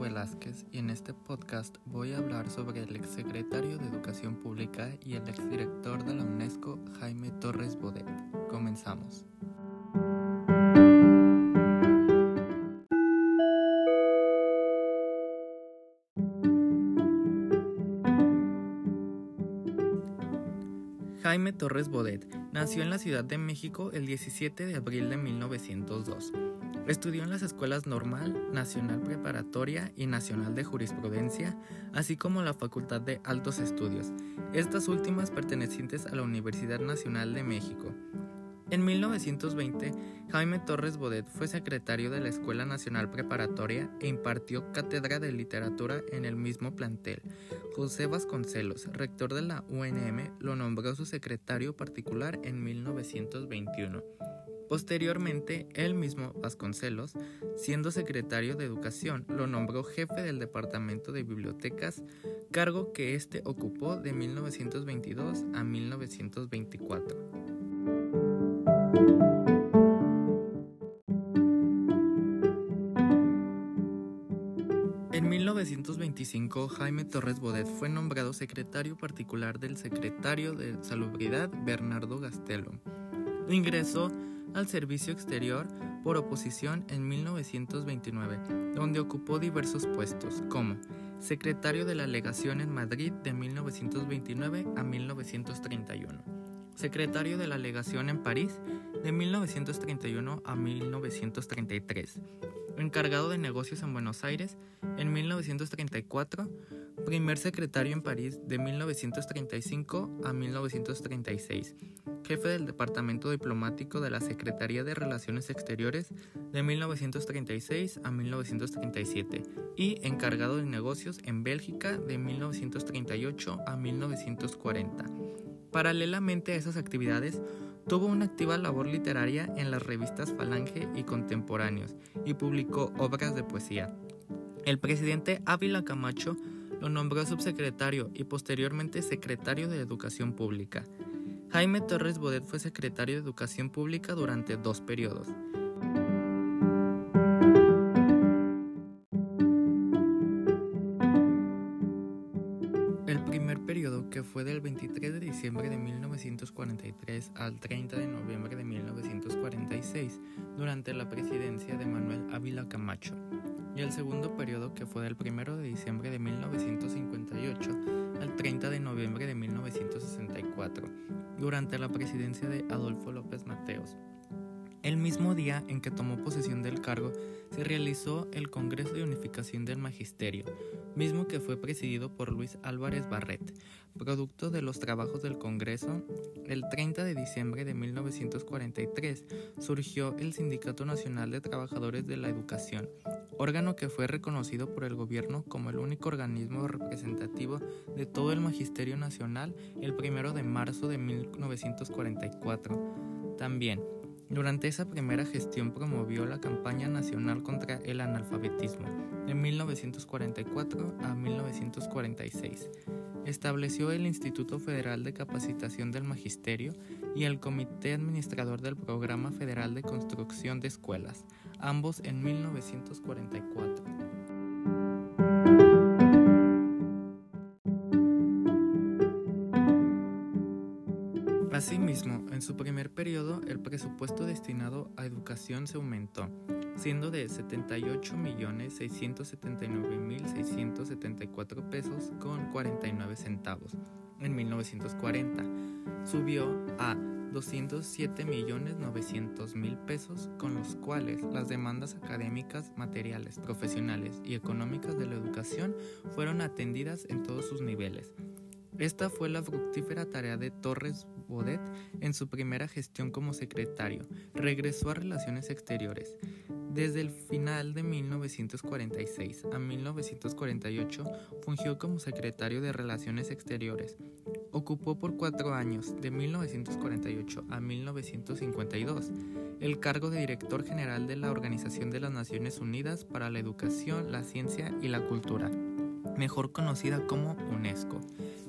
Velázquez y en este podcast voy a hablar sobre el exsecretario de Educación Pública y el exdirector de la UNESCO, Jaime Torres Bodet. Comenzamos. Torres Bodet nació en la Ciudad de México el 17 de abril de 1902. Estudió en las escuelas Normal, Nacional Preparatoria y Nacional de Jurisprudencia, así como la Facultad de Altos Estudios, estas últimas pertenecientes a la Universidad Nacional de México. En 1920, Jaime Torres Bodet fue secretario de la Escuela Nacional Preparatoria e impartió cátedra de literatura en el mismo plantel. José Vasconcelos, rector de la UNM, lo nombró su secretario particular en 1921. Posteriormente, él mismo, Vasconcelos, siendo secretario de Educación, lo nombró jefe del Departamento de Bibliotecas, cargo que éste ocupó de 1922 a 1924. En 1925, Jaime Torres Bodet fue nombrado secretario particular del secretario de Salubridad, Bernardo Gastelo. Ingresó al servicio exterior por oposición en 1929, donde ocupó diversos puestos como secretario de la legación en Madrid de 1929 a 1931, secretario de la legación en París de 1931 a 1933, encargado de negocios en Buenos Aires en 1934, primer secretario en París de 1935 a 1936, jefe del Departamento Diplomático de la Secretaría de Relaciones Exteriores de 1936 a 1937 y encargado de negocios en Bélgica de 1938 a 1940. Paralelamente a esas actividades, tuvo una activa labor literaria en las revistas Falange y Contemporáneos y publicó obras de poesía. El presidente Ávila Camacho lo nombró subsecretario y posteriormente secretario de Educación Pública. Jaime Torres Bodet fue secretario de Educación Pública durante dos periodos. Periodo, que fue del 23 de diciembre de 1943 al 30 de noviembre de 1946, durante la presidencia de Manuel Ávila Camacho, y el segundo periodo, que fue del 1 de diciembre de 1958 al 30 de noviembre de 1964, durante la presidencia de Adolfo López Mateos. El mismo día en que tomó posesión del cargo, se realizó el Congreso de Unificación del Magisterio, mismo que fue presidido por Luis Álvarez Barret. Producto de los trabajos del Congreso, el 30 de diciembre de 1943 surgió el Sindicato Nacional de Trabajadores de la Educación, órgano que fue reconocido por el gobierno como el único organismo representativo de todo el Magisterio Nacional el 1 de marzo de 1944. También, durante esa primera gestión promovió la campaña nacional contra el analfabetismo de 1944 a 1946. Estableció el Instituto Federal de Capacitación del Magisterio y el Comité Administrador del Programa Federal de Construcción de Escuelas, ambos en 1944. Asimismo, en su primer periodo, el presupuesto destinado a educación se aumentó, siendo de 78.679.674 pesos con 49 centavos. En 1940 subió a 207.900.000 pesos, con los cuales las demandas académicas, materiales, profesionales y económicas de la educación fueron atendidas en todos sus niveles. Esta fue la fructífera tarea de Torres Bodet en su primera gestión como secretario. Regresó a Relaciones Exteriores. Desde el final de 1946 a 1948 fungió como secretario de Relaciones Exteriores. Ocupó por cuatro años, de 1948 a 1952, el cargo de director general de la Organización de las Naciones Unidas para la Educación, la Ciencia y la Cultura, mejor conocida como UNESCO,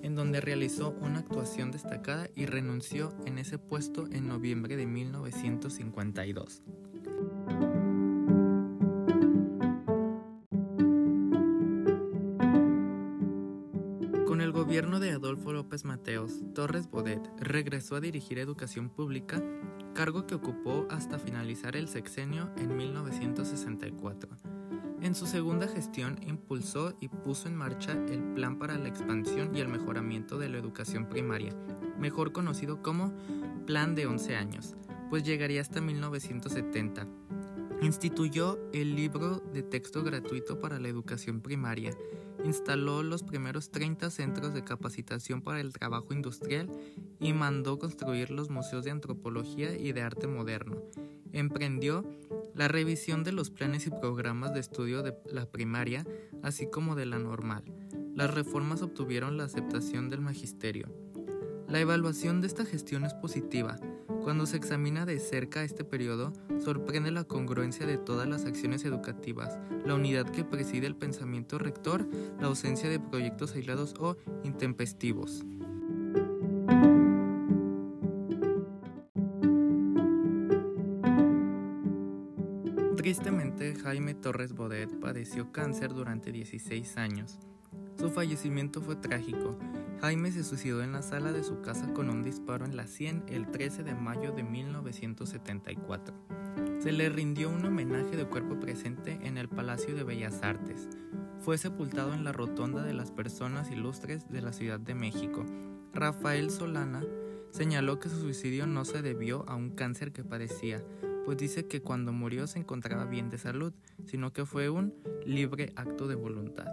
en donde realizó una actuación destacada y renunció en ese puesto en noviembre de 1952. gobierno de Adolfo López Mateos, Torres Bodet regresó a dirigir educación pública, cargo que ocupó hasta finalizar el sexenio en 1964. En su segunda gestión impulsó y puso en marcha el Plan para la Expansión y el Mejoramiento de la Educación Primaria, mejor conocido como Plan de 11 años, pues llegaría hasta 1970. Instituyó el libro de texto gratuito para la educación primaria, instaló los primeros 30 centros de capacitación para el trabajo industrial y mandó construir los museos de antropología y de arte moderno. Emprendió la revisión de los planes y programas de estudio de la primaria, así como de la normal. Las reformas obtuvieron la aceptación del magisterio. La evaluación de esta gestión es positiva. Cuando se examina de cerca este periodo, sorprende la congruencia de todas las acciones educativas, la unidad que preside el pensamiento rector, la ausencia de proyectos aislados o intempestivos. Tristemente, Jaime Torres Bodet padeció cáncer durante 16 años. Su fallecimiento fue trágico. Jaime se suicidó en la sala de su casa con un disparo en la sien el 13 de mayo de 1974. Se le rindió un homenaje de cuerpo presente en el Palacio de Bellas Artes. Fue sepultado en la Rotonda de las Personas Ilustres de la Ciudad de México. Rafael Solana señaló que su suicidio no se debió a un cáncer que padecía, pues dice que cuando murió se encontraba bien de salud, sino que fue un libre acto de voluntad.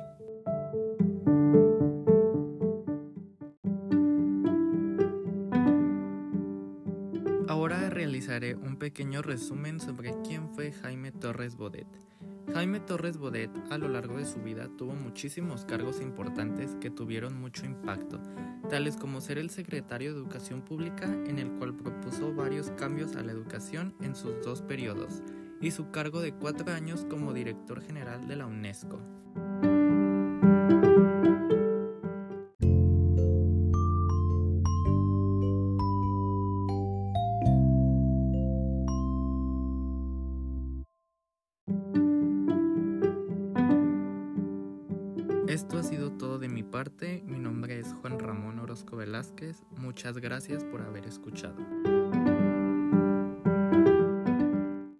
Realizaré un pequeño resumen sobre quién fue Jaime Torres Bodet. Jaime Torres Bodet a lo largo de su vida tuvo muchísimos cargos importantes que tuvieron mucho impacto, tales como ser el secretario de Educación Pública en el cual propuso varios cambios a la educación en sus dos periodos, y su cargo de cuatro años como director general de la UNESCO. Esto ha sido todo de mi parte. Mi nombre es Juan Ramón Orozco Velázquez. Muchas gracias por haber escuchado.